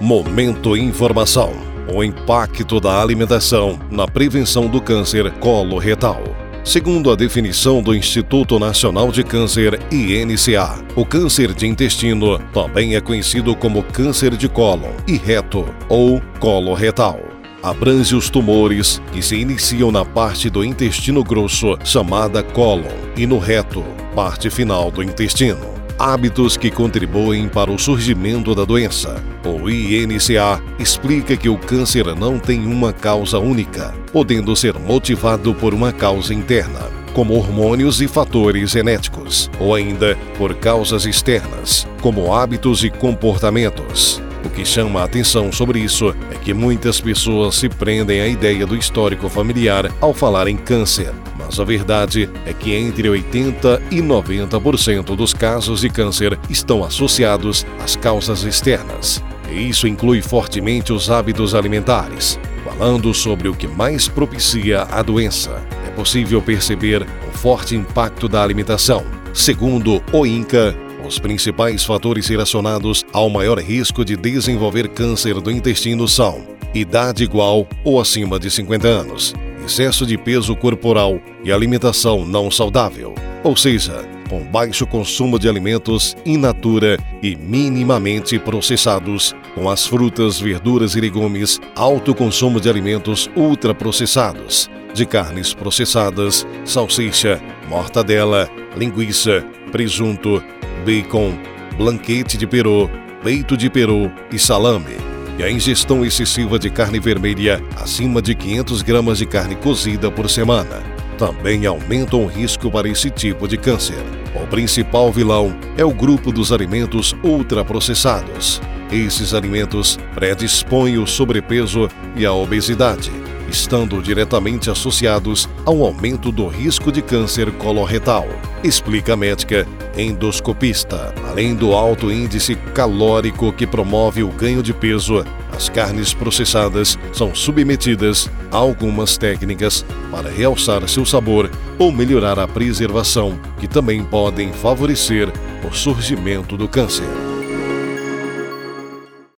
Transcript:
Momento Informação. O impacto da alimentação na prevenção do câncer coloretal. Segundo a definição do Instituto Nacional de Câncer, INCA, o câncer de intestino também é conhecido como câncer de cólon e reto ou coloretal. Abrange os tumores que se iniciam na parte do intestino grosso, chamada cólon, e no reto, parte final do intestino hábitos que contribuem para o surgimento da doença. O INCA explica que o câncer não tem uma causa única, podendo ser motivado por uma causa interna, como hormônios e fatores genéticos, ou ainda por causas externas, como hábitos e comportamentos. O que chama a atenção sobre isso é que muitas pessoas se prendem à ideia do histórico familiar ao falar em câncer, mas a verdade é que entre 80% e 90% dos casos de câncer estão associados às causas externas. E isso inclui fortemente os hábitos alimentares. Falando sobre o que mais propicia a doença, é possível perceber o forte impacto da alimentação. Segundo o INCA, os principais fatores relacionados ao maior risco de desenvolver câncer do intestino são idade igual ou acima de 50 anos, excesso de peso corporal e alimentação não saudável, ou seja, com baixo consumo de alimentos in natura e minimamente processados, com as frutas, verduras e legumes, alto consumo de alimentos ultraprocessados, de carnes processadas, salsicha, mortadela, linguiça, presunto, bacon, blanquete de peru, peito de peru e salame. E a ingestão excessiva de carne vermelha acima de 500 gramas de carne cozida por semana também aumentam o risco para esse tipo de câncer. O principal vilão é o grupo dos alimentos ultraprocessados. Esses alimentos predispõem o sobrepeso e a obesidade estando diretamente associados ao aumento do risco de câncer coloretal, explica a médica endoscopista. Além do alto índice calórico que promove o ganho de peso, as carnes processadas são submetidas a algumas técnicas para realçar seu sabor ou melhorar a preservação, que também podem favorecer o surgimento do câncer.